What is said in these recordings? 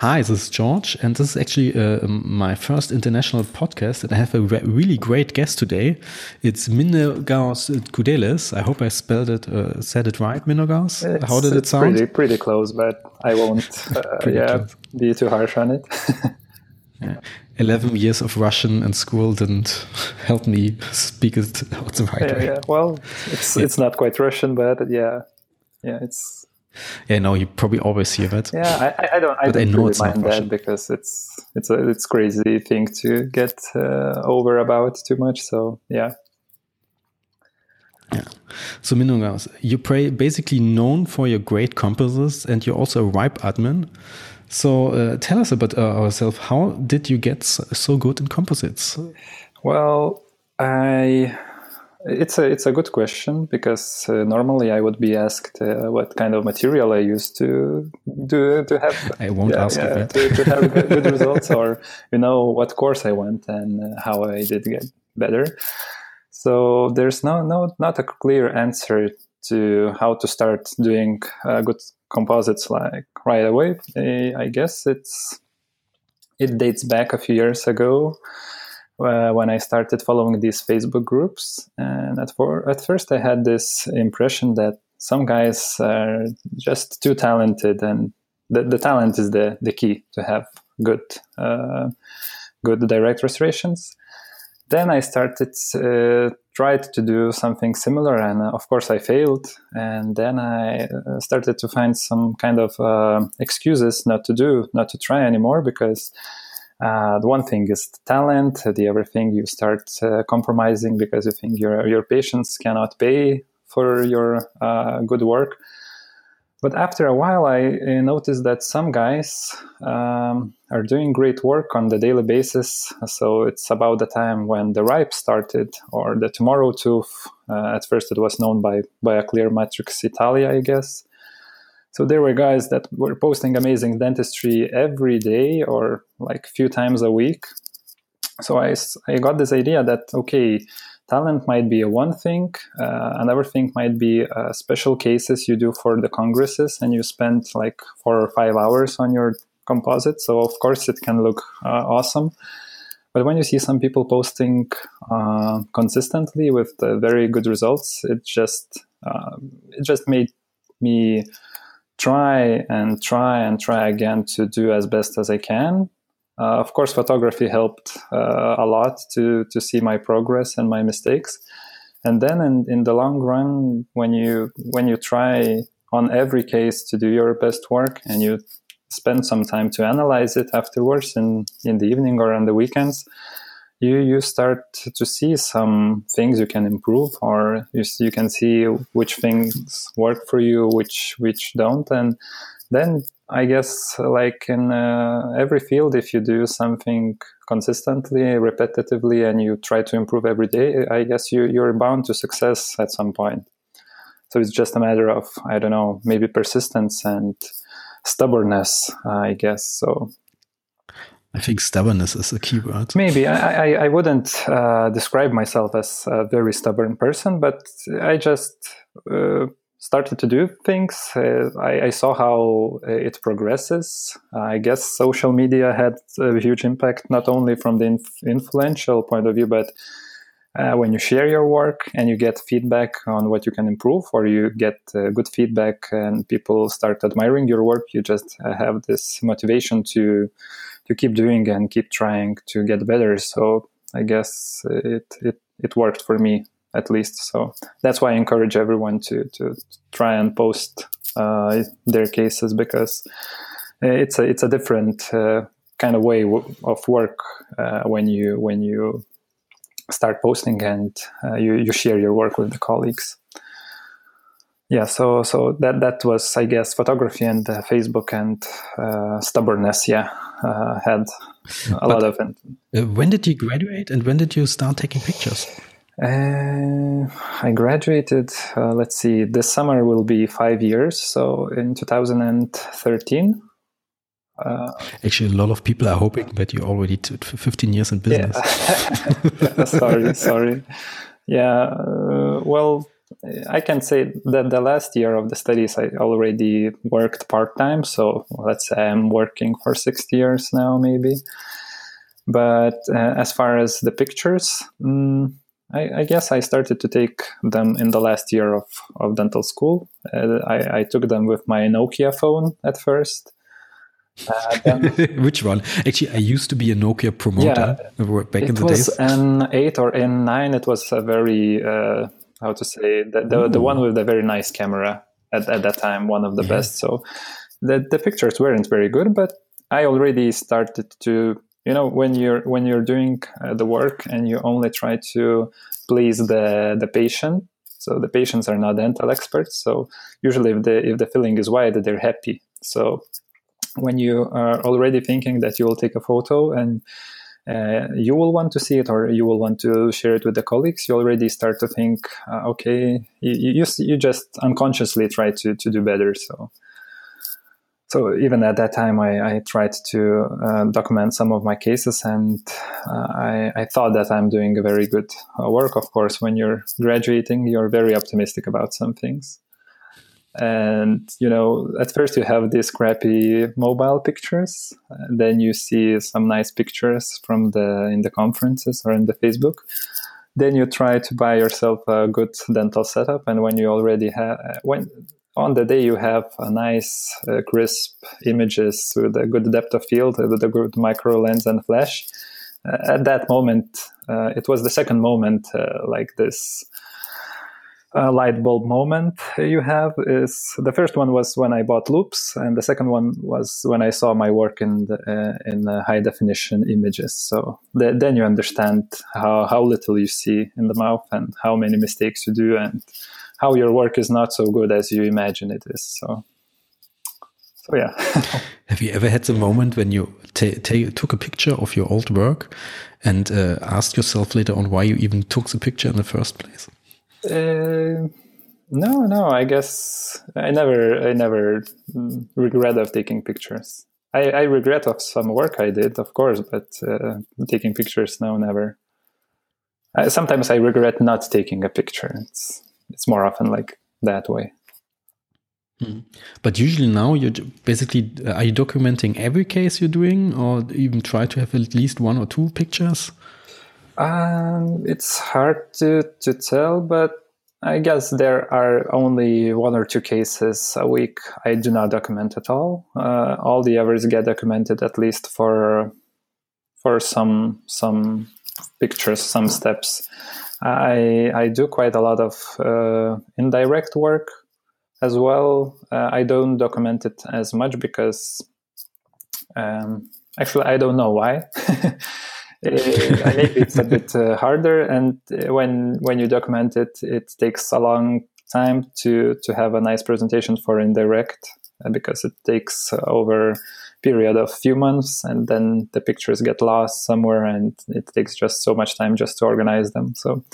Hi, this is George, and this is actually uh, my first international podcast. And I have a re really great guest today. It's Mindaugas Kudelis. I hope I spelled it, uh, said it right, Mindaugas. How did it sound? Pretty, pretty close, but I won't. Uh, yeah, close. be too harsh on it. yeah. Eleven years of Russian in school didn't help me speak it the right yeah, way. Yeah, well, it's it's not quite Russian, but yeah, yeah, it's yeah, no, you probably always hear that. Yeah, I, I don't. I don't I know really mind that because it's it's a it's crazy thing to get uh, over about too much. So yeah. Yeah. So Mindaugas, you pray basically known for your great composites, and you're also a ripe admin. So uh, tell us about uh, ourselves. How did you get so good in composites? Well, I it's a it's a good question because uh, normally I would be asked uh, what kind of material I use to do to have. I won't yeah, ask yeah, to, to, have good, good results, or you know what course I went and uh, how I did get better. So there's no no not a clear answer to how to start doing uh, good composites like right away. I guess it's it dates back a few years ago uh, when I started following these Facebook groups. And at, for, at first, I had this impression that some guys are just too talented, and the, the talent is the, the key to have good uh, good direct restorations. Then I started uh, tried to do something similar, and uh, of course I failed. And then I uh, started to find some kind of uh, excuses not to do, not to try anymore because uh, the one thing is the talent. The other thing you start uh, compromising because you think your your patients cannot pay for your uh, good work. But after a while, I noticed that some guys um, are doing great work on the daily basis. So it's about the time when the ripe started, or the tomorrow tooth. Uh, at first, it was known by by a clear matrix Italia, I guess. So there were guys that were posting amazing dentistry every day or like a few times a week. So I, I got this idea that, okay, talent might be a one thing. Uh, another thing might be uh, special cases you do for the congresses and you spend like four or five hours on your composite. So of course it can look uh, awesome. But when you see some people posting uh, consistently with very good results, it just uh, it just made me try and try and try again to do as best as I can. Uh, of course, photography helped uh, a lot to to see my progress and my mistakes. And then, in, in the long run, when you when you try on every case to do your best work and you spend some time to analyze it afterwards in in the evening or on the weekends, you you start to see some things you can improve or you, you can see which things work for you which which don't. And then i guess like in uh, every field if you do something consistently repetitively and you try to improve every day i guess you you're bound to success at some point. So it's just a matter of i don't know maybe persistence and stubbornness i guess so I think stubbornness is a key word. Maybe I, I, I wouldn't uh, describe myself as a very stubborn person, but I just uh, started to do things. Uh, I, I, saw how it progresses. I guess social media had a huge impact, not only from the inf- influential point of view, but uh, when you share your work and you get feedback on what you can improve, or you get uh, good feedback and people start admiring your work, you just uh, have this motivation to to keep doing and keep trying to get better. So I guess it it it worked for me at least. So that's why I encourage everyone to to try and post uh, their cases because it's a it's a different uh, kind of way of work uh, when you when you start posting and uh, you you share your work with the colleagues. Yeah so so that that was i guess photography and uh, facebook and uh, stubbornness yeah uh, had a but, lot of it uh, when did you graduate and when did you start taking pictures? Uh, i graduated uh, let's see this summer will be five years so in 2013 Actually, a lot of people are hoping that you already did 15 years in business. Yeah. sorry, sorry. Yeah, well, I can say that the last year of the studies, I already worked part time. So let's say I'm working for six years now, maybe. But uh, as far as the pictures, um, I, I, guess I started to take them in the last year of, of dental school. Uh, I, I, took them with my Nokia phone at first. Uh, then, Which one? Actually, I used to be a Nokia promoter yeah, back in the days. It was N8 or N9. It was a very, uh, how to say, the, the, the, one with the very nice camera at, at that time, one of the yeah. best. So the, the pictures weren't very good, but I already started to you know when you're when you're doing uh, the work and you only try to please the the patient so the patients are not dental experts so usually if the if the filling is wide they're happy so when you are already thinking that you will take a photo and uh, you will want to see it or you will want to share it with the colleagues you already start to think uh, okay you, you, you just unconsciously try to, to do better so so even at that time, I, I tried to uh, document some of my cases, and uh, I, I, thought that I'm doing a very good uh, work. Of course, when you're graduating, you're very optimistic about some things, and you know, at first you have these crappy mobile pictures, then you see some nice pictures from the in the conferences or in the Facebook. Then you try to buy yourself a good dental setup, and when you already have when on the day you have a nice uh, crisp images with a good depth of field with a good micro lens and flash uh, at that moment uh, it was the second moment uh, like this uh, light bulb moment you have is the first one was when I bought loops, and the second one was when I saw my work in the, uh, in high definition images. So the, then you understand how how little you see in the mouth and how many mistakes you do, and how your work is not so good as you imagine it is. So, so yeah. Have you ever had the moment when you took a picture of your old work and uh, asked yourself later on why you even took the picture in the first place? Uh, no, no. I guess I never, I never regret of taking pictures. I, I regret of some work I did, of course, but uh, taking pictures, no, never. Sometimes I regret not taking a picture. It's it's more often like that way. Hmm. But usually now you're basically uh, are you documenting every case you're doing, or even try to have at least one or two pictures? Um, it's hard to to tell, but I guess there are only one or two cases a week I do not document at all. Uh, all the others get documented at least for for some some pictures, some steps. I I do quite a lot of uh, indirect work as well. Uh, I don't document it as much because um, actually I don't know why. Uh, maybe it's a bit uh, harder, and when when you document it, it takes a long time to to have a nice presentation for indirect uh, because it takes over period of few months and then the pictures get lost somewhere and it takes just so much time just to organize them. So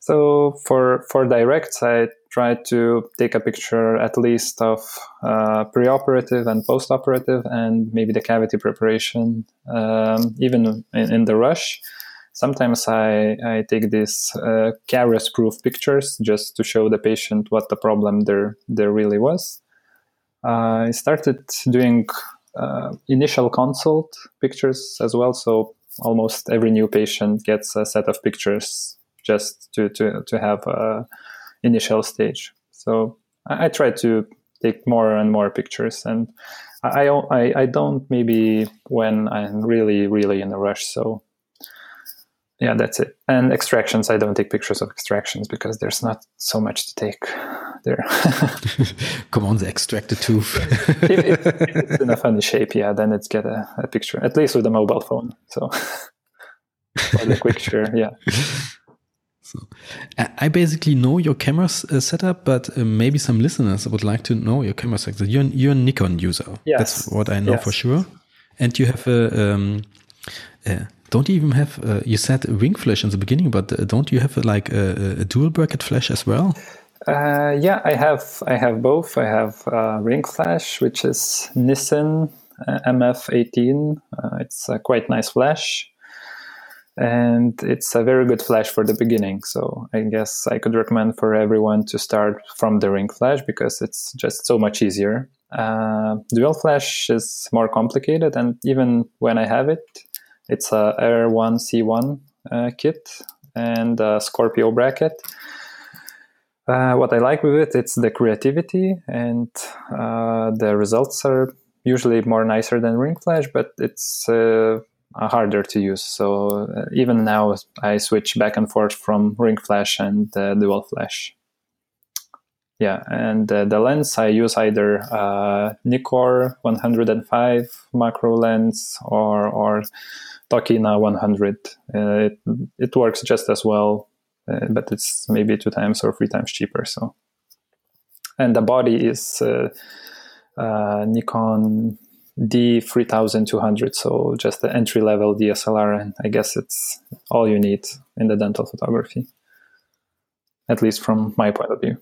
so for for directs i try to take a picture at least of uh, preoperative and postoperative and maybe the cavity preparation um, even in, in, the rush sometimes i, I take these uh, caries proof pictures just to show the patient what the problem there there really was uh, I started doing uh, initial consult pictures as well. So almost every new patient gets a set of pictures just to to to have a initial stage. So I, I try to take more and more pictures, and I, I I don't maybe when I'm really really in a rush. So yeah, that's it. And extractions, I don't take pictures of extractions because there's not so much to take there. Come on, the extracted tooth. if, if, if, it's in a funny shape, yeah, then it's get a, a picture, at least with a mobile phone. So, for the quick share, yeah. So, I basically know your camera uh, setup, but uh, maybe some listeners would like to know your camera setup. You're, you're a Nikon user. Yes. That's what I know yes. for sure. And you have a, um, uh, don't you even have, uh, you said ring flash in the beginning, but uh, don't you have like a, a dual bracket flash as well? Uh, yeah, I have. I have both. I have uh, ring flash, which is Nissin uh, MF18. Uh, it's a quite nice flash, and it's a very good flash for the beginning. So I guess I could recommend for everyone to start from the ring flash because it's just so much easier. Uh, dual flash is more complicated, and even when I have it, it's a R1C1 uh, kit and a Scorpio bracket. Uh, what I like with it, it's the creativity, and uh, the results are usually more nicer than ring flash, but it's uh, harder to use. So uh, even now, I switch back and forth from ring flash and uh, dual flash. Yeah, and uh, the lens I use either uh, Nikkor 105 macro lens or or Tokina 100. Uh, it it works just as well, uh, but it's maybe two times or three times cheaper. So, and the body is Nikon D3200, so just the entry level DSLR, and I guess it's all you need in the dental photography, at least from my point of view.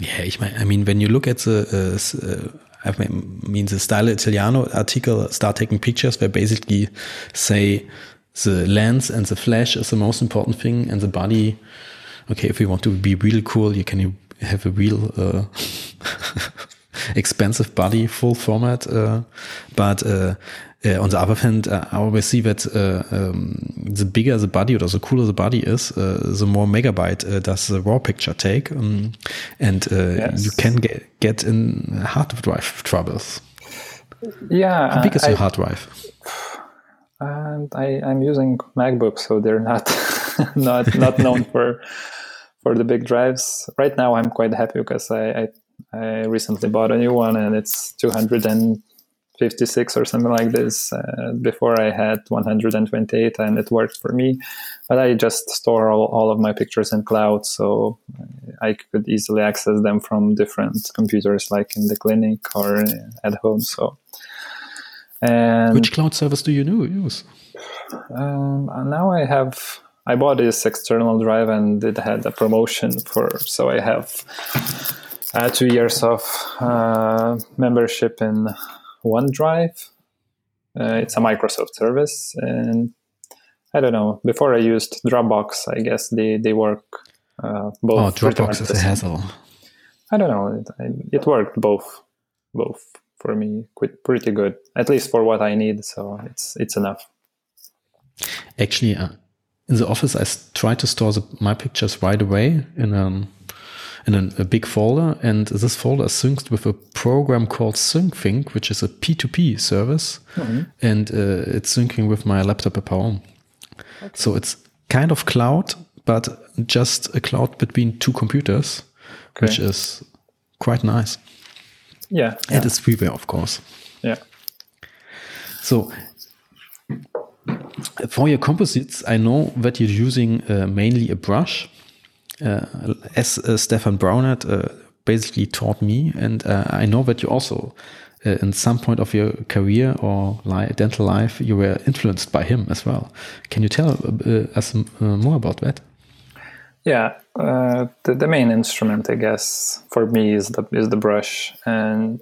Yeah, ich I mean, when you look at the, uh, uh, I mean, the Style Italiano article, start taking pictures, where basically say the lens and the flash is the most important thing, and the body. Okay, if you want to be real cool, you can have a real. Uh, expensive body, full format. Uh, but uh, uh, on the other hand, I always see that um, the bigger the body or the cooler the body is, the more megabyte does the raw picture take, um, and yes. you can get get in hard drive troubles. Yeah, how big is I, your hard drive? And I, I'm using MacBook, so they're not not not known for for the big drives. Right now, I'm quite happy because I, I I recently bought a new one and it's 256 or something like this. Uh, before I had 128 and it worked for me. But I just store all, all of my pictures in cloud so I could easily access them from different computers like in the clinic or at home. So. And Which cloud service do you use? Um, now I have I bought this external drive and it had a promotion for so I have uh, two years of uh, membership in OneDrive. Uh, it's a Microsoft service, and I don't know. Before I used Dropbox, I guess they they work uh, both. Oh, Dropbox is a hassle. I don't know. It, it worked both, both for me quite, pretty good, at least for what I need. So it's it's enough. Actually, uh, in the office, I try to store the, my pictures right away in um, in a, a, big folder. And this folder is synced with a program called SyncThing, which is a P2P service. Mm-hmm. And uh, it's syncing with my laptop at home. Okay. So it's kind of cloud, but just a cloud between two computers, okay. which is quite nice. Yeah. And yeah. it's freeware, of course. Yeah. So for your composites, I know that you're using uh, mainly a brush as uh, Stefan Browet uh, basically taught me, and I know that you also, in some point of your career or dental life, you were influenced by him as well. Can you tell us more about that? Yeah, uh, the, the main instrument, I guess, for me is the is the brush, and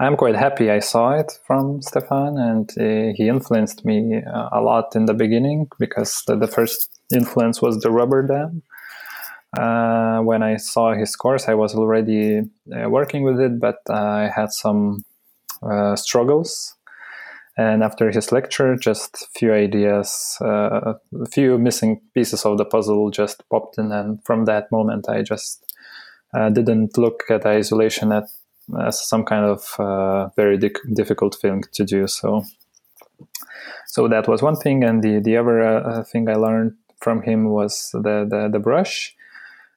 I'm quite happy I saw it from Stefan, and uh, he influenced me uh, a lot in the beginning because the, the first influence was the rubber dam, uh, when I saw his course, I was already uh, working with it, but I had some uh, struggles. And after his lecture, just few ideas, uh, a few missing pieces of the puzzle just popped in. And from that moment, I just uh, didn't look at isolation at, as some kind of uh, very di- difficult thing to do. So, so that was one thing. And the, the other thing I learned from him was the, the, the brush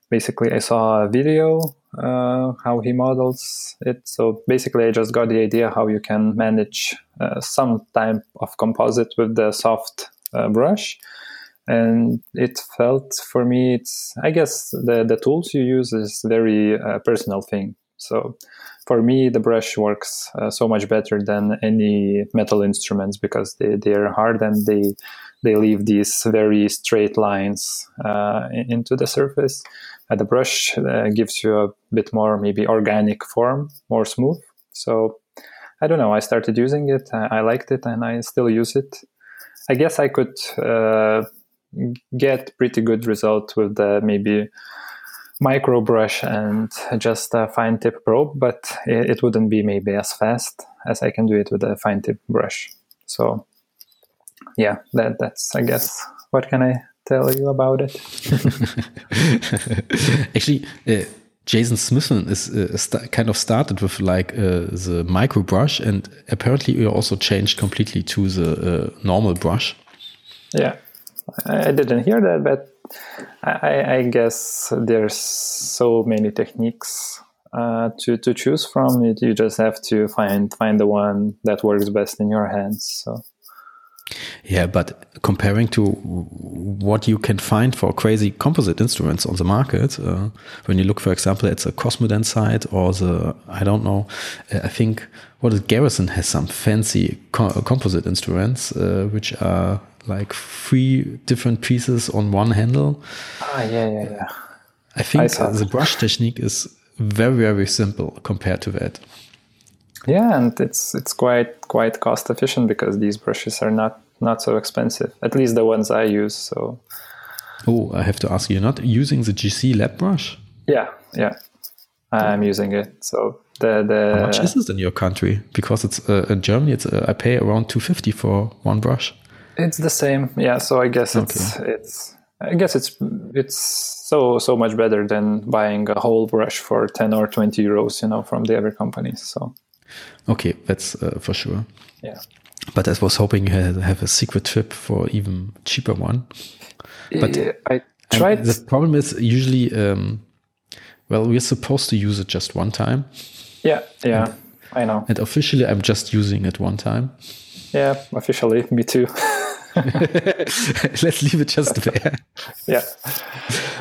basically I saw a video uh, how he models it. So basically, I just got the idea how you can manage uh, some type of composite with the soft uh, brush, and it felt for me it's I guess the the tools you use is very uh, personal thing. So for me, the brush works uh, so much better than any metal instruments because they they are hard and they they leave these very straight lines uh, into the surface uh, the brush uh, gives you a bit more maybe organic form, more smooth. So I don't know. I started using it. I, I liked it, and I still use it. I guess I could uh, get pretty good result with the maybe micro brush and just a fine tip probe, but it, it wouldn't be maybe as fast as I can do it with a fine tip brush. So yeah, that that's I guess what can I tell you about it? Actually, uh, Jason Smithson is uh, st- kind of started with like uh, the micro brush, and apparently you also changed completely to the uh, normal brush. Yeah, I didn't hear that, but I, I guess there's so many techniques uh, to to choose from. You, you just have to find find the one that works best in your hands. So. Yeah, but comparing to what you can find for crazy composite instruments on the market, uh, when you look, for example, at the Cosmedent side or the, I don't know, uh, I think what is Garrison has some fancy co composite instruments, uh, which are like three different pieces on one handle. Ah, yeah, yeah, yeah. I think I the brush technique is very, very simple compared to that. Yeah, and it's it's quite quite cost efficient because these brushes are not not so expensive. At least the ones I use. So. Oh, I have to ask you. You're not using the GC lab brush? Yeah, yeah, I'm using it. So the the. How much is it in your country? Because it's uh, in Germany, it's uh, I pay around two fifty for one brush. It's the same. Yeah. So I guess it's okay. it's I guess it's it's so so much better than buying a whole brush for ten or twenty euros, you know, from the other companies. So Okay, that's uh, for sure. Yeah. But I was hoping you had have a secret trip for even cheaper one. But I tried. The problem is usually, um, well, we're supposed to use it just one time. Yeah, yeah, and, I know. And officially, I'm just using it one time. Yeah, officially, me too. Let's leave it just there. yeah.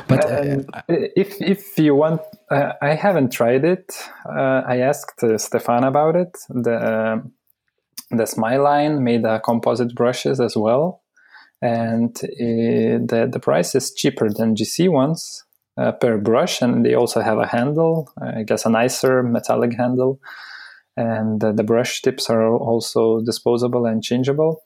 But uh, if if you want, uh, I haven't tried it. Uh, I asked uh, Stefan about it. The uh, the Smiline made composite brushes as well, and uh, the the price is cheaper than GC ones per brush, and they also have a handle. I guess a nicer metallic handle, and the brush tips are also disposable and changeable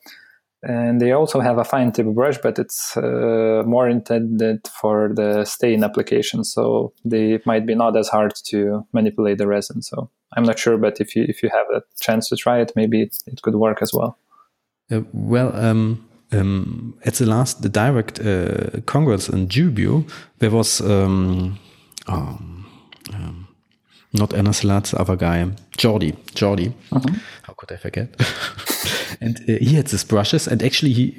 and they also have a fine tip brush but it's uh, more intended for the stain application. So they might be not as hard to manipulate the resin. So i'm not sure but if you if you have a chance to try it maybe it, it could work as well. Uh, well um, um, at the last the direct uh, congress in Jubio, there was um, um, um not Anna the other guy, Jordi. Jordi. -huh. How could I forget? and uh, he had these brushes, and actually he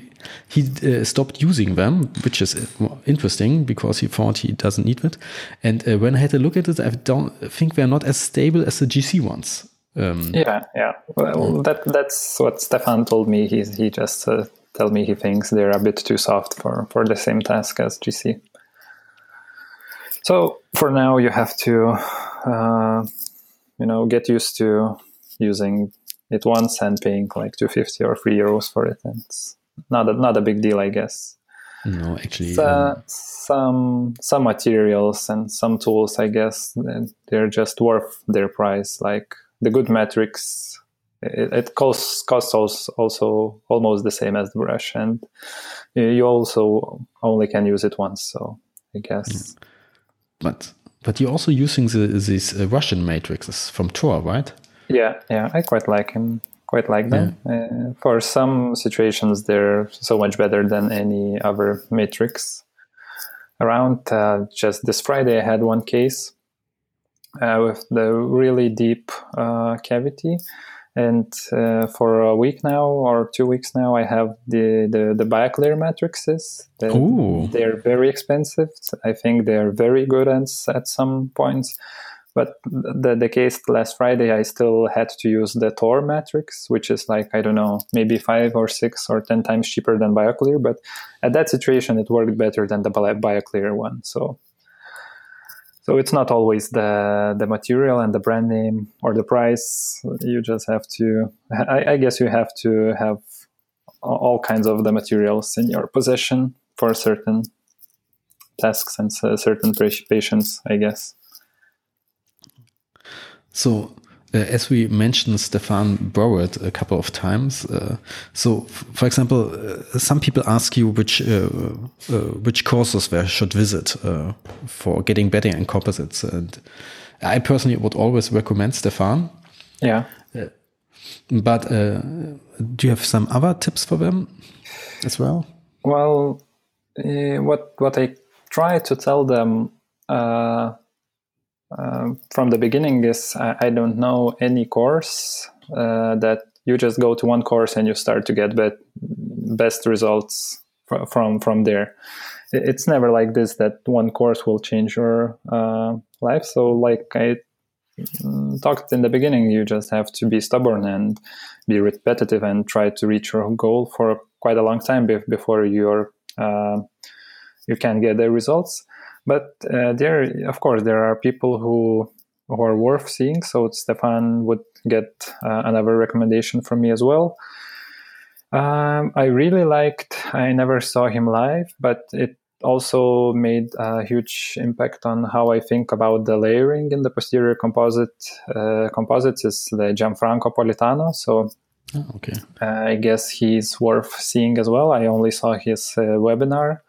he uh, stopped using them, which is uh, interesting because he thought he doesn't need it. And uh, when I had a look at it, I don't think they're not as stable as the GC ones. Um, yeah, yeah. Well, that that's what Stefan told me. He he just uh, told me he thinks they're a bit too soft for for the same task as GC. So for now, you have to, uh, you know, get used to using it once and paying like 250 or 3 euros for it and it's not a, not a big deal i guess no actually so, um... some some materials and some tools i guess they're just worth their price like the good metrics it, it costs costs also almost the same as the brush and you also only can use it once so i guess mm. but but you're also using the, these uh, russian matrices from tor right yeah, yeah, I quite like him. Quite like them. Yeah. Uh, for some situations, they're so much better than any other matrix around. Uh, just this Friday, I had one case uh, with the really deep uh, cavity, and uh, for a week now or two weeks now, I have the the, the BioClear matrices. They're, they're very expensive. I think they're very good at, at some points but the, the case last Friday, I still had to use the Tor matrix, which is like, I don't know, maybe five or six or 10 times cheaper than BioClear. But at that situation, it worked better than the BioClear one. So, so it's not always the, the material and the brand name or the price. You just have to, I, I guess you have to have all kinds of the materials in your possession for certain tasks and certain patients, I guess. So as we mentioned, Stefan Browet a couple of times. Uh, so, for example, uh, some people ask you which uh, uh, which courses they should visit uh, for getting better in composites, and I personally would always recommend Stefan. Yeah. but do you have some other tips for them as well? Well, what what I try to tell them uh, from the beginning is I, I, don't know any course uh, that you just go to one course and you start to get be- best results fr- from from there. It's never like this that one course will change your uh, life. So, like I mm, talked in the beginning, you just have to be stubborn and be repetitive and try to reach your goal for quite a long time be- before you're uh, you can get the results but uh, there, of course, there are people who who are worth seeing. So Stefan would get uh, another recommendation from me as well. Um, I really liked. I never saw him live, but it also made a huge impact on how I think about the layering in the posterior composite uh, composites. Is the Gianfranco Politano. So oh, okay, uh, I guess he's worth seeing as well. I only saw his uh, webinar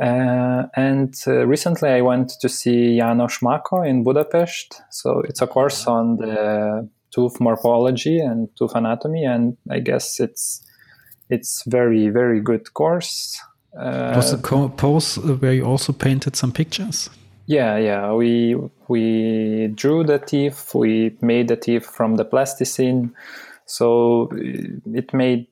uh, and uh, recently I went to see Janos Mako in Budapest. So it's a course on the tooth morphology and tooth anatomy, and I guess it's it's very very good course. Uh, Was the course where you also painted some pictures? Yeah, yeah. We we drew the teeth. We made the teeth from the plasticine, so it made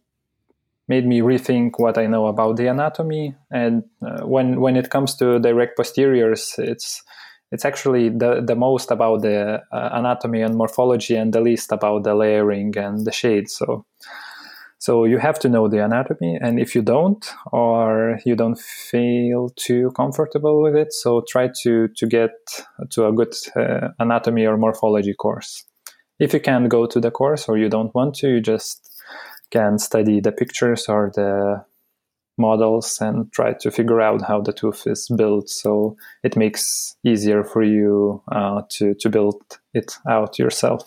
made me rethink what I know about the anatomy. And uh, when when it comes to direct posteriors, it's it's actually the the most about the uh, anatomy and morphology, and the least about the layering and the shade. So. So you have to know the anatomy, and if you don't, or you don't feel too comfortable with it, so try to to get to a good uh, anatomy or morphology course. If you can't go to the course or you don't want to, you just can study the pictures or the models and try to figure out how the tooth is built. So it makes easier for you uh, to, to build it out yourself.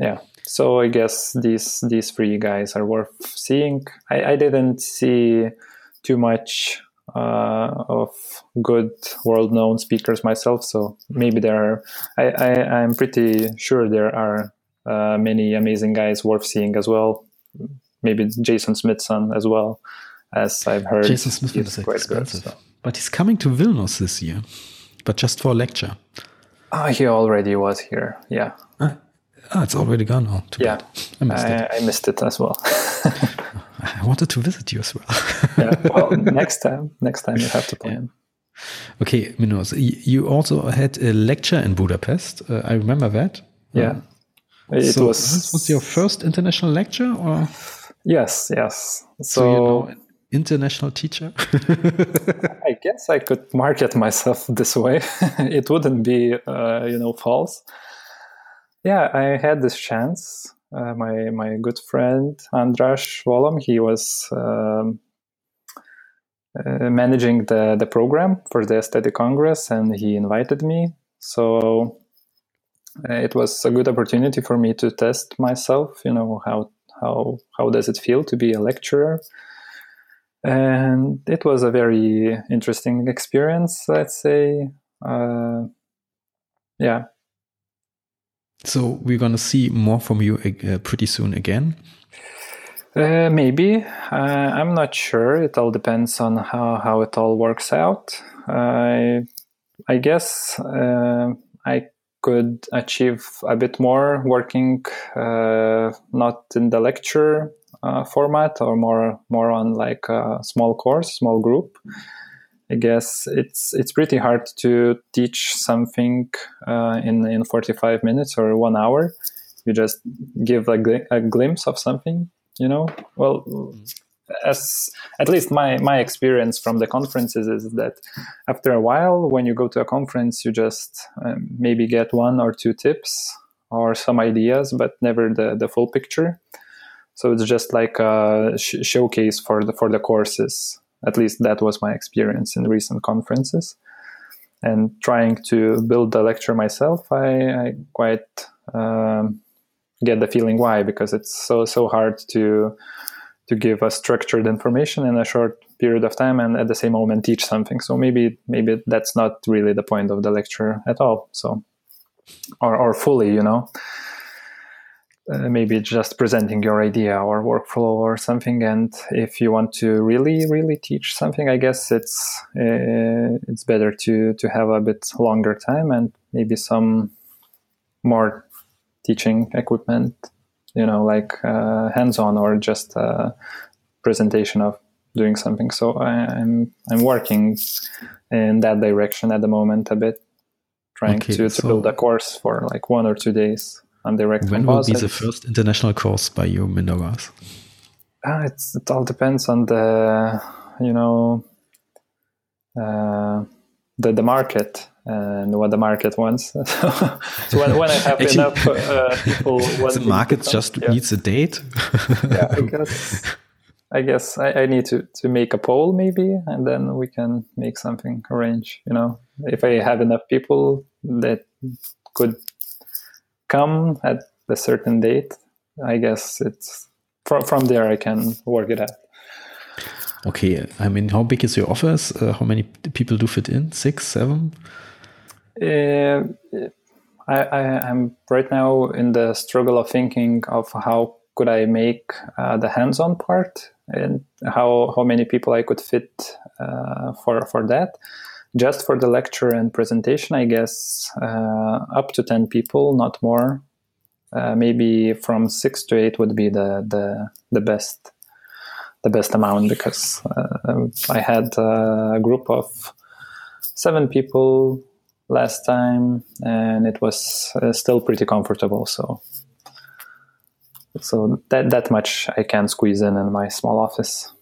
Yeah. So i guess these these three guys are worth seeing. I, I didn't see too much uh, of good world known speakers myself so maybe there are I, I i'm pretty sure there are uh, many amazing guys worth seeing as well. Maybe Jason Smithson as well, as I've heard. Jason Smithson is quite expensive, good, so. but he's coming to Vilnius this year, but just for a lecture. Oh, he already was here. Yeah. Ah, oh, it's already gone. Oh, yeah, I missed, I, it. I missed it as well. I wanted to visit you as well. yeah. Well, next time, next time you have to plan. Okay, Minos, you also had a lecture in Budapest. Uh, I remember that. Yeah. Um, it so was. This was your first international lecture, or? Yes, yes. So, so you know, international teacher. I guess I could market myself this way. it wouldn't be, uh, you know, false. Yeah, I had this chance. Uh, my my good friend Andras Volom, he was um, uh, managing the the program for the Aesthetic Congress, and he invited me. So it was a good opportunity for me to test myself. You know how how how does it feel to be a lecturer, and it was a very interesting experience. Let's say, uh, yeah. So we're gonna see more from you uh, pretty soon again. Uh, maybe uh, I'm not sure. It all depends on how how it all works out. I I guess uh, I could achieve a bit more working uh, not in the lecture uh, format or more more on like a small course, small group. I guess it's it's pretty hard to teach something uh, in in 45 minutes or one hour. You just give a, gl- a glimpse of something, you know. Well, as at least my my experience from the conferences is that after a while when you go to a conference you just um, maybe get one or two tips or some ideas but never the the full picture. So it's just like a sh- showcase for the for the courses. At least that was my experience in recent conferences. And trying to build the lecture myself, I, I quite um, get the feeling why because it's so so hard to to give a structured information in a short period of time and at the same moment teach something. So maybe maybe that's not really the point of the lecture at all. So or or fully, you know. Uh, maybe just presenting your idea or workflow or something and if you want to really really teach something i guess it's uh, it's better to to have a bit longer time and maybe some more teaching equipment you know like uh, hands-on or just a presentation of doing something. So I, am I'm, I'm working in that direction at the moment a bit trying okay, to, to so build a course for like one or two days. On direct when will be the first international course by you Mindaugas? Uh, it's, it all depends on the you know uh, the the market and what the market wants. so when, when I have Actually, enough uh, people, the market just yeah. needs a date. yeah, I guess. I guess I, I, need to, to make a poll maybe, and then we can make something arrange. You know, if I have enough people that could come at a certain date, I guess it's from from there I can work it out. Okay, I mean, how big is your office? Uh, how many people do fit in? Six, seven? Uh, I, am right now in the struggle of thinking of how could I make uh, the hands-on part and how how many people I could fit uh, for for that. Just for the lecture and presentation, I guess uh, up to ten people, not more. Uh, maybe from six to eight would be the the the best the best amount because uh, I had a group of seven people last time, and it was uh, still pretty comfortable. So, so that that much I can squeeze in in my small office.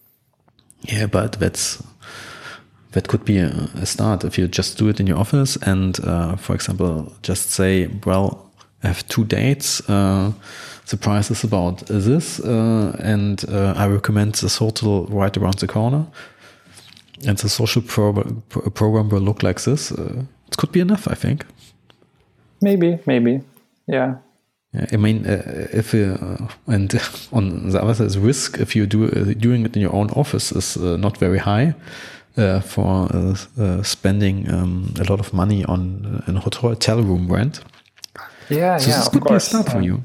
Yeah, but that's that could be a, start if you just do it in your office and, uh, for example, just say, well, I have two dates. Uh, the price is about this, uh, and uh, I recommend this hotel right around the corner. And the social pro program will look like this. It could be enough, I think. Maybe, maybe, yeah. yeah I mean, uh, if uh, and on the other side, risk if you do uh, doing it in your own office is uh, not very high uh, for uh, spending um, a lot of money on a hotel room rent. Yeah, so yeah. This could course. be a start for you.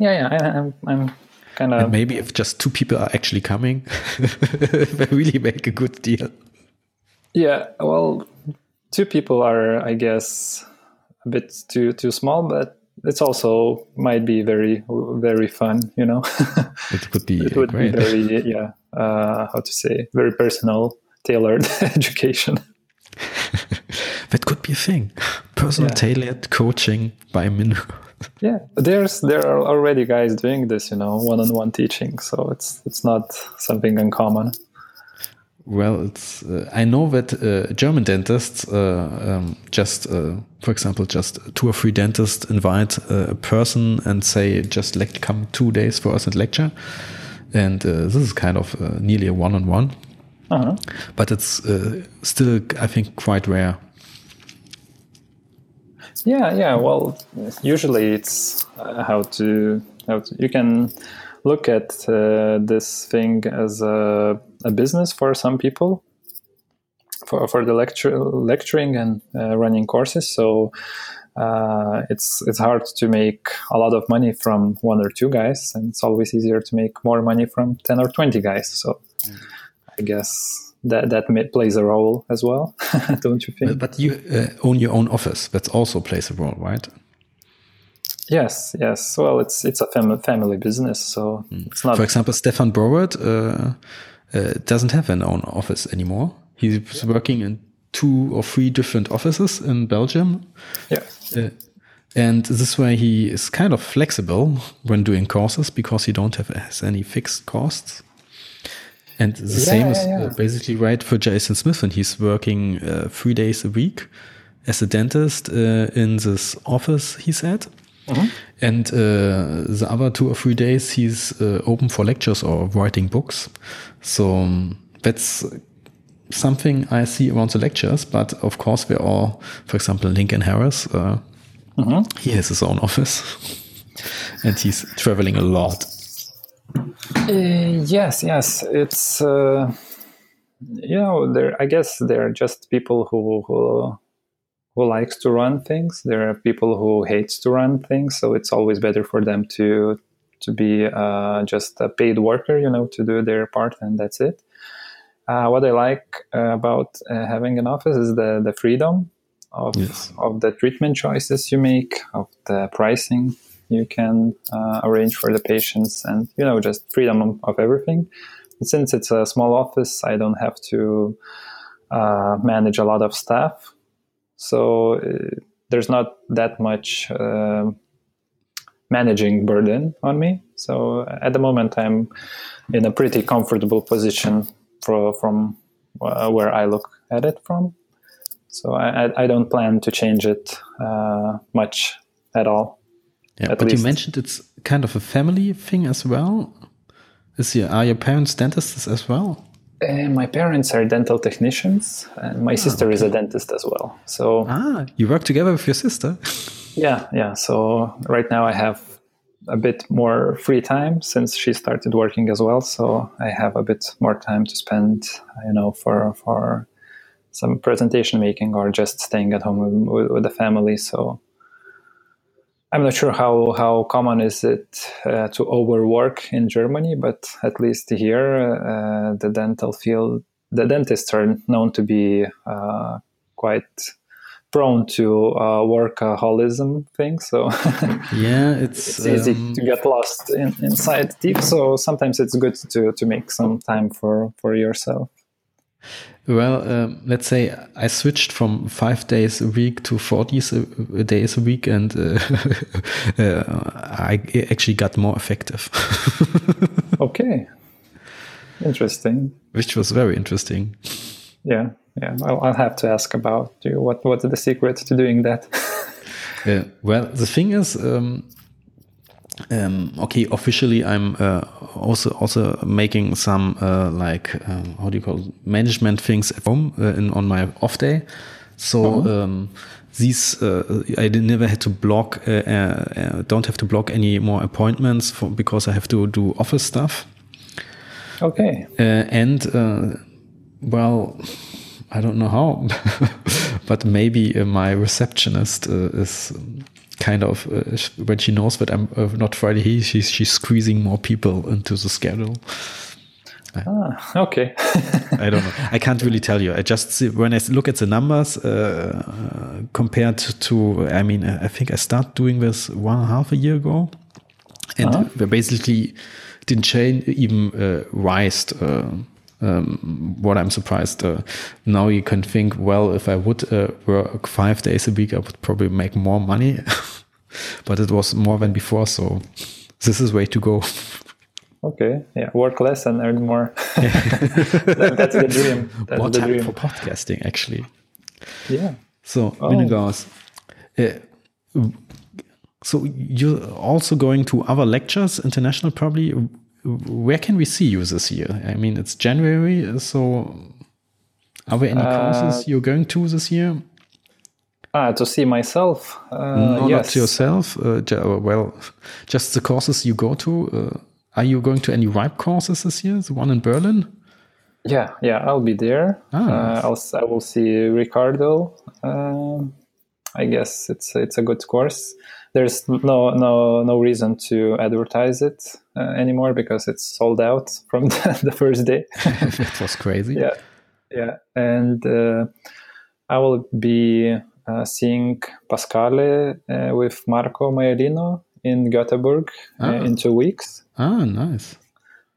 Yeah, yeah. I, I'm, I'm kind of. Maybe if just two people are actually coming, they really make a good deal. Yeah, well, two people are, I guess, a bit too too small, but it's also might be very very fun. You know, it would be it would great. be very yeah. Uh, how to say very personal, tailored education. that could be a thing. Personal yeah. tailored coaching by Min. yeah, there's there are already guys doing this, you know, one-on-one teaching. So it's it's not something uncommon. Well, it's uh, I know that uh, German dentists uh, um, just, uh, for example, just two or three dentists invite uh, a person and say, just like come two days for us and lecture, and uh, this is kind of nearly a one-on-one. -on -one. But it's still, I think, quite rare. Yeah, yeah. Well, usually it's how to how to, you can look at this thing as a a business for some people for, for the lecture lecturing and uh, running courses. So uh, it's it's hard to make a lot of money from one or two guys and it's always easier to make more money from 10 or 20 guys. So mm. i guess that that may, plays a role as well don't you think? But you uh, own your own office. That also plays a role right Yes, yes. Well, it's it's a fam- family business, so mm. it's not. For example, Stefan Browet, uh, uh, doesn't have an own office anymore. He's yeah. working in two or three different offices in Belgium. Yeah. Uh, and this way he is kind of flexible when doing courses because he don't have has any fixed costs. And the yeah, same is yeah, basically right for Jason Smith, and he's working uh, three days a week as a dentist uh, in this office. He said, Mm-hmm. And uh, the other two or three days, he's uh, open for lectures or writing books. So um, that's something I see around the lectures, but of course, we're all, for example, Lincoln Harris, uh, mm-hmm. he has his own office and he's traveling a lot. Uh, yes, yes, it's uh, you know, there. I guess there are just people who who who likes to run things. There are people who hates to run things, so it's always better for them to to be uh, just a paid worker, you know, to do their part, and that's it. Uh, what I like uh, about uh, having an office is the the freedom of yes. of the treatment choices you make, of the pricing you can uh, arrange for the patients, and you know, just freedom of, everything. since it's a small office, I don't have to uh, manage a lot of staff, so there's not that much managing burden on me. So at the moment, I'm in a pretty comfortable position for, from uh, where I look at it from. So I, I don't plan to change it uh, much at all. Yeah, at but least. you mentioned it's kind of a family thing as well. Is your, are your parents dentists as well? Uh, my parents are dental technicians, and my ah, sister okay. is a dentist as well. So ah, you work together with your sister. Yeah, yeah. So right now I have a bit more free time since she started working as well. So I have a bit more time to spend, you know, for for some presentation making or just staying at home with, with the family. So I'm not sure how how common is it uh, to overwork in Germany, but at least here, uh, the dental field, the dentists are known to be uh, quite prone to uh, workaholism thing. So yeah, it's, it's easy um, to get lost in, inside deep. So sometimes it's good to to make some time for for yourself. Well, um, let's say I switched from five days a week to 40 days a week, and uh, uh, I actually got more effective. okay. Interesting. Which was very interesting. Yeah yeah, I'll, I'll, have to ask about you. What what's the secret to doing that? yeah, well, the thing is, um, um, okay, officially, I'm uh, also also making some uh, like um, how do you call it? management things at home uh, in, on my off day. So uh-huh. um, these uh, I never had to block, uh, uh, don't have to block any more appointments for, because I have to do office stuff. Okay, and well I don't know how, but maybe uh, my receptionist uh, is kind of uh, when she knows that I'm uh, not Friday here, she's she's squeezing more people into the schedule. Ah, okay. I don't know. I can't really tell you. I just see, when I look at the numbers uh, compared to, I mean, I think I started doing this one and a half a year ago, and uh -huh. basically didn't change, even uh, rise um, what I'm surprised. Uh, now you can think, well, if I would uh, work five days a week, I would probably make more money. but it was more than before, so this is way to go. Okay, yeah, work less and earn more. that, that's the dream. That's more the time dream. for podcasting, actually. Yeah. So, oh. Uh, so you're also going to other lectures, international probably where can we see you this year? I mean, it's January, so are there any uh, courses you're going to this year? Ah, to see myself? Uh, no, yes. not yourself. Uh, uh, well, just the courses you go to. Uh, are you going to any RIPE courses this year? The one in Berlin? Yeah, yeah, I'll be there. Ah, uh, I'll, I will see Ricardo. Um, I guess it's it's a good course there's no no no reason to advertise it uh, anymore because it's sold out from the, the first day. it was crazy. Yeah, yeah, and uh, I will be seeing Pascale uh, with Marco Maiorino in Göteborg uh, ah. in two weeks. Ah, nice.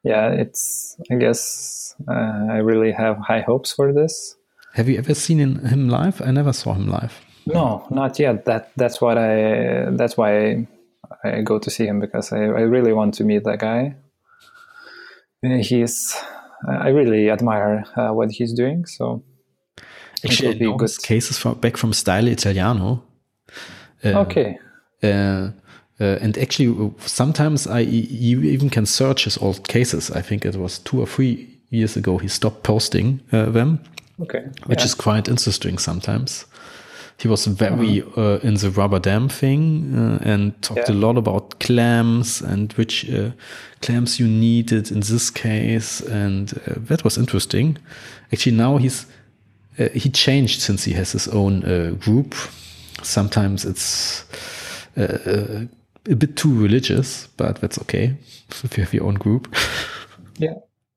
Yeah, it's. I guess uh, I really have high hopes for this. Have you ever seen him live? I never saw him live. No, not yet. That that's what I that's why I, go to see him because I, I really want to meet that guy. He's I really admire uh, what he's doing. So actually, I good. cases from back from Style Italiano. Uh, okay. Uh, uh, and actually, sometimes I you even can search his old cases. I think it was two or three years ago he stopped posting uh, them, Okay. which yeah. is quite interesting sometimes. He was very uh, in the rubber dam thing uh, and talked Yeah. a lot about clamps and which uh, clamps you needed in this case, and uh, that was interesting. Actually, now he's uh, he changed since he has his own uh, group. Sometimes it's uh, uh, a bit too religious, but that's okay if you have your own group. Yeah.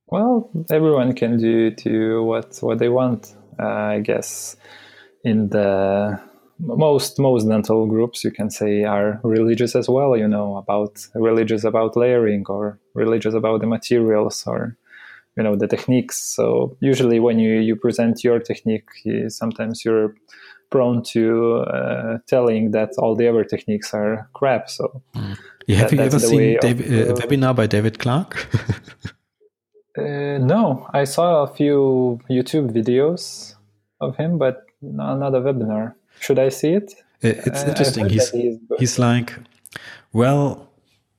Well, everyone can do to what what they want. Uh, I guess in the most most dental groups, you can say are religious as well. You know about religious about layering or religious about the materials or you know the techniques. So usually when you you present your technique, sometimes you're prone to uh, telling that all the other techniques are crap. So Yeah, have That- you ever seen of, David, uh, a webinar by David Clark? Uh, no, I saw a few YouTube videos of him, but no, not a webinar. Should I see it? It's interesting. He's that he is good. he's like, well,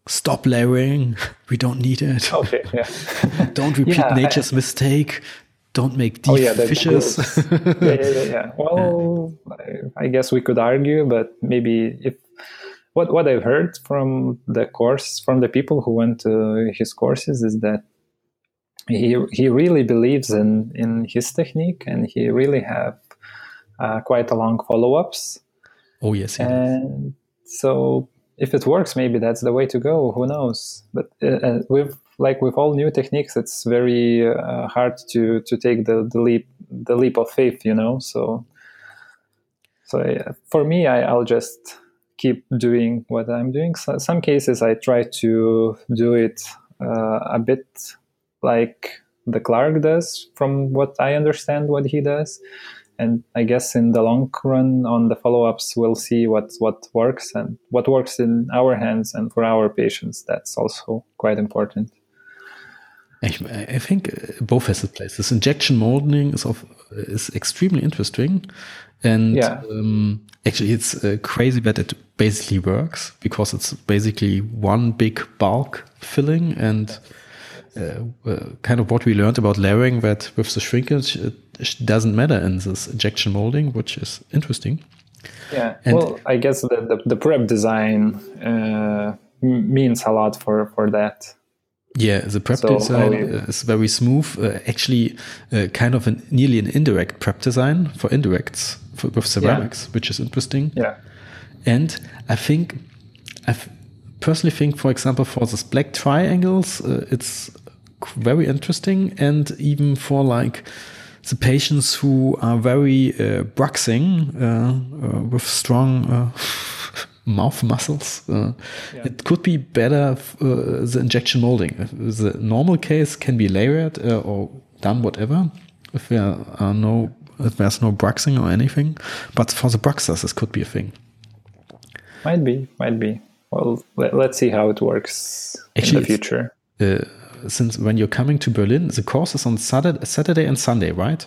stop layering. We don't need it. Okay, yeah. Don't repeat Yeah, I- nature's mistake. Don't make deep oh yeah, fishes. yeah, yeah, yeah. Well, I, I guess we could argue, but maybe if what what I've heard from the course from the people who went to his courses is that he he really believes in in his technique and he really have uh, quite a long follow ups. oh yes, and so if it works maybe that's the way to go who knows? But uh, uh, with like with all new techniques it's very uh, hard to to take the, the leap the leap of faith you know? So so for me I, i'll just keep doing what i'm doing. So, some cases i try to do it uh, a bit like the clark does from what i understand what he does and I guess in the long run, on the follow-ups, we'll see what what works and what works in our hands and for our patients. That's also quite important. I, think uh, both has a place. This injection molding is of is extremely interesting, and Yeah. um, actually it's uh, crazy that it basically works because it's basically one big bulk filling and. Uh, kind of what we learned about layering that with the shrinkage it doesn't matter in this injection molding, which is interesting. Yeah. And- well, I guess the the, the prep design uh, means a lot for for that. Yeah, the prep So, design is very smooth. Uh, actually, uh, kind of an nearly an indirect prep design for indirects for, with ceramics, which is interesting. Yeah. And I think, I personally think, for example, for these black triangles, uh, it's very interesting. And even for like the patients who are very uh, bruxing uh, uh, with strong uh, mouth muscles, uh, it could be better uh, the injection molding. The normal case can be layered uh, or done whatever if there are no if there's no bruxing or anything. But for the bruxers, this could be a thing. Might be. Might be. Well, let, let's see how it works Actually, in the future. uh, since when you're coming to Berlin, the course is on Saturday, Saturday and Sunday, right?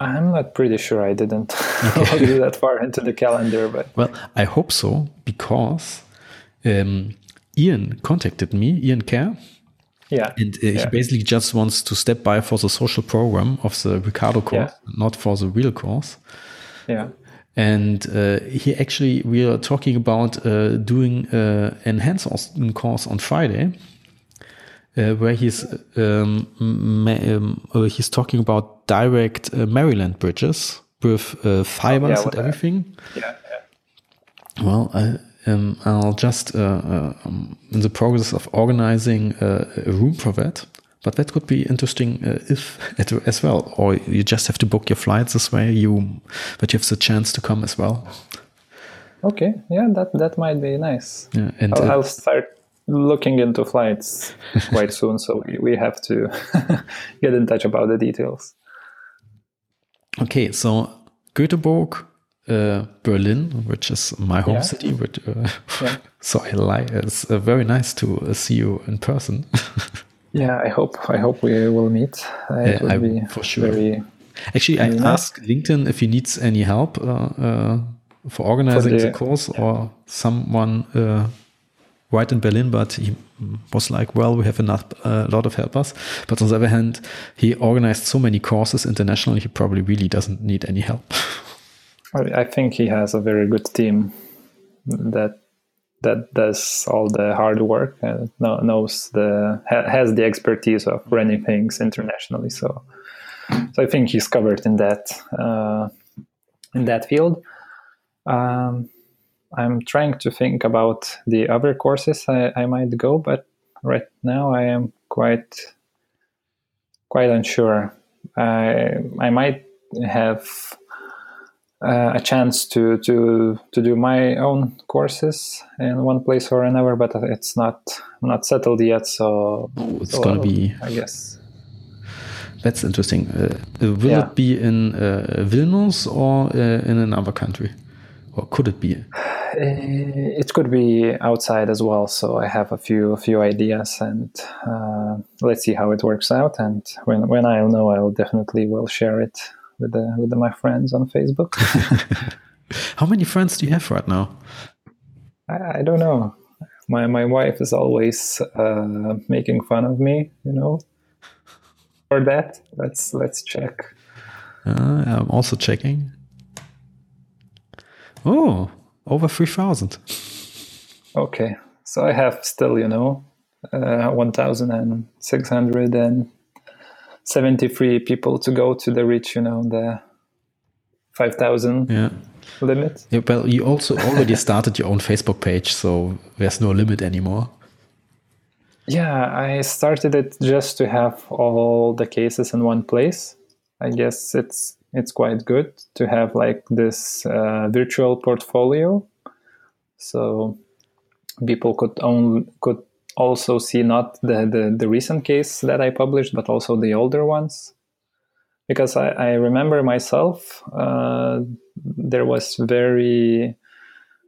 I'm not pretty sure. I didn't look that far into the calendar, but Well, I hope so because um, Ian contacted me, Ian Kerr, yeah. and uh, he basically just wants to step by for the social program of the Ricardo course, Yeah. not for the real course. Yeah. And uh, he actually, we are talking about uh, doing uh, an hands-on course on Friday, uh, where he's um, ma- um, he's talking about direct uh, Maryland bridges with uh, fibers with and everything. Yeah. yeah. Well, I, um, I'll just uh, uh, um, in the process of organizing uh, a room for that. But that could be interesting uh, if as well, or you just have to book your flights this way. You, but you have the chance to come as well. Okay. Yeah, that that might be nice. Yeah, and I'll, uh, I'll start looking into flights quite soon, so we, we have to get in touch about the details. Okay, so Göteborg, uh, Berlin, which is my home Yeah. city, which, uh, Yeah. so I like. It's uh, very nice to uh, see you in person. Yeah, I hope I hope we will meet. Uh, it Yeah, would I- be for sure. Very, Actually, I nice. asked LinkedIn if he needs any help uh, uh, for organizing For the, the- course or someone uh, right in Berlin, but he was like, well, we have enough, a uh, lot of helpers. But on the other hand, he organized so many courses internationally, he probably really doesn't need any help. I think he has a very good team that that does all the hard work and knows the has the expertise of running things internationally. So, so I think he's covered in that uh, in that field. Um, I'm trying to think about the other courses I, I might go, but right now I am quite quite unsure. I I might have uh, a chance to to to do my own courses in one place or another, but it's not not settled yet. So oh, it's so gonna be. I guess that's interesting. Uh, will yeah. it be in uh, Vilnius or uh, in another country, or could it be? Uh, it could be outside as well. So I have a few a few ideas, and uh, let's see how it works out. And when when I know, I'll definitely will share it with the, with the, my friends on Facebook. How many friends do you have right now? I, I don't know. My my wife is always uh, making fun of me, you know, for that. Let's let's check. Uh, I'm also checking. Oh, over three thousand. Okay, so I have still, you know, uh, one thousand and six hundred and 73 people to go to the reach, you know, the 5,000 yeah. limit. Yeah, well, you also already started your own Facebook page, so there's no limit anymore. Yeah, I started it just to have all the cases in one place. I guess it's it's quite good to have like this uh, virtual portfolio, so people could own could also see not the, the, the recent case that I published, but also the older ones. Because I, I remember myself, uh, there was very.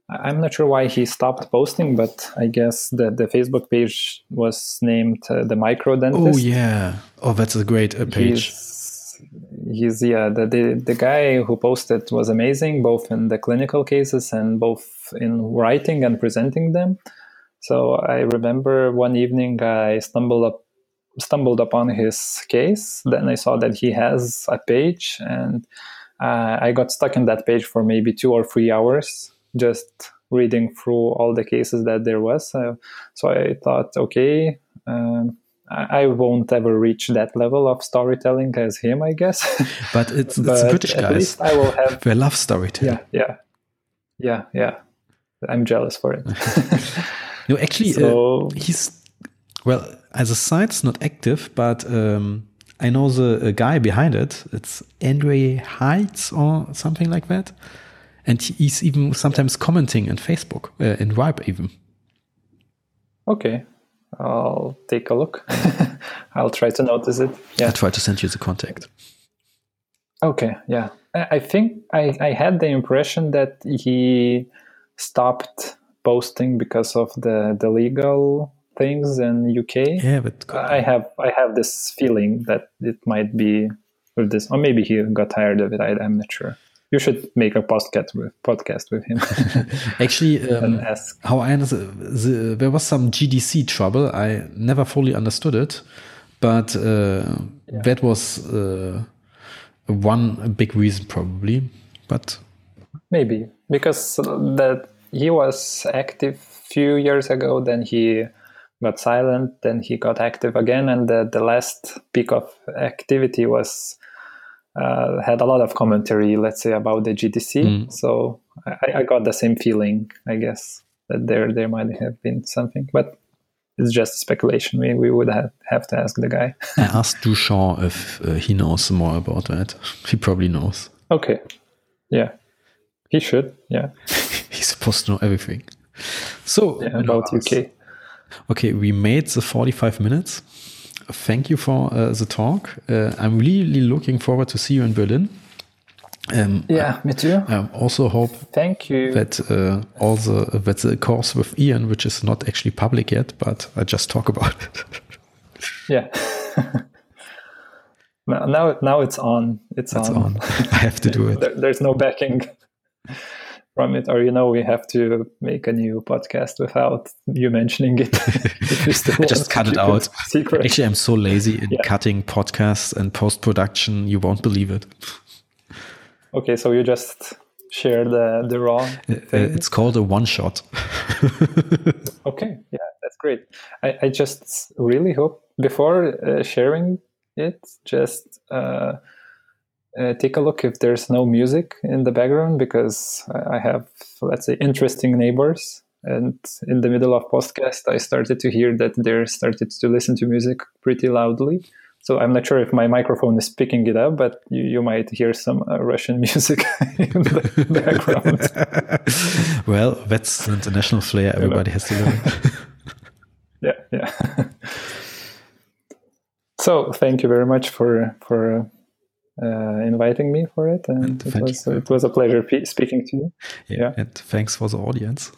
I'm not sure why he stopped posting, but I guess the, the Facebook page was named uh, the Micro Dentist. Oh yeah, oh that's a great uh, page. He's, he's yeah the, the the guy who posted was amazing, both in the clinical cases and both in writing and presenting them. So I remember one evening I stumbled up stumbled upon his case. Then I saw that he has a page, and uh, I got stuck in that page for maybe two or three hours, just reading through all the cases that there was. Uh, so I thought, okay. Um, I won't ever reach that level of storytelling as him, I guess. But it's, it's but British guys. At least I will have. They love storytelling. Yeah, yeah, yeah, yeah. I'm jealous for it. No, actually, uh, so, uh, he's well as a site's not active, but um, I know the uh, guy behind it. It's Andre Heights or something like that, and he's even sometimes commenting on Facebook uh, in Ripe even. Okay, I'll take a look. I'll try to notice it. Yeah, I'll try to send you the contact. Okay, yeah. I think I, I had the impression that he stopped posting because of the the legal things in UK. Yeah, but I have I have this feeling that it might be with this, or maybe he got tired of it. I, am not sure. You should make a podcast with podcast with him. Actually, um, how I understand, the, there was some GDC trouble. I never fully understood it, but uh, yeah. that was uh, one big reason probably. But maybe because that he was active few years ago then he got silent then he got active again and the, the last peak of activity was uh, had a lot of commentary let's say about the gdc mm. so I, I, got the same feeling i guess that there there might have been something but it's just speculation we, we would have, have to ask the guy i asked Duchamp if uh, he knows more about that he probably knows okay yeah he should yeah he's supposed to know everything. So yeah, about UK. Okay, we made the 45 minutes. Thank you for uh, the talk. Uh, I'm really looking forward to see you in Berlin. Um, yeah, me too. I also hope thank you that uh, all the that the course with Ian, which is not actually public yet, but I just talk about it. yeah. now, now it's on. It's, it's on. on. I have to do it. There, there's no backing from it, or you know, we have to make a new podcast without you mentioning it. just cut it out. Secret. Actually, I'm so lazy in yeah. cutting podcasts and post production. You won't believe it. Okay, so you just share the the raw. Uh, it's called a one shot. okay, yeah, that's great. I, I just really hope before uh, sharing it, just. Uh, uh, take a look if there's no music in the background because I have, let's say, interesting neighbors. And in the middle of podcast, I started to hear that they started to listen to music pretty loudly. So I'm not sure if my microphone is picking it up, but you, you might hear some uh, Russian music in the background. well, that's the international flair everybody has to learn. yeah, yeah. so thank you very much for for uh, inviting me for it, and, and it was it was a pleasure speaking to you. Yeah, yeah, and thanks for the audience.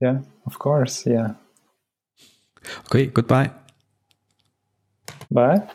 Yeah, of course. Yeah. Okay. Goodbye. Bye.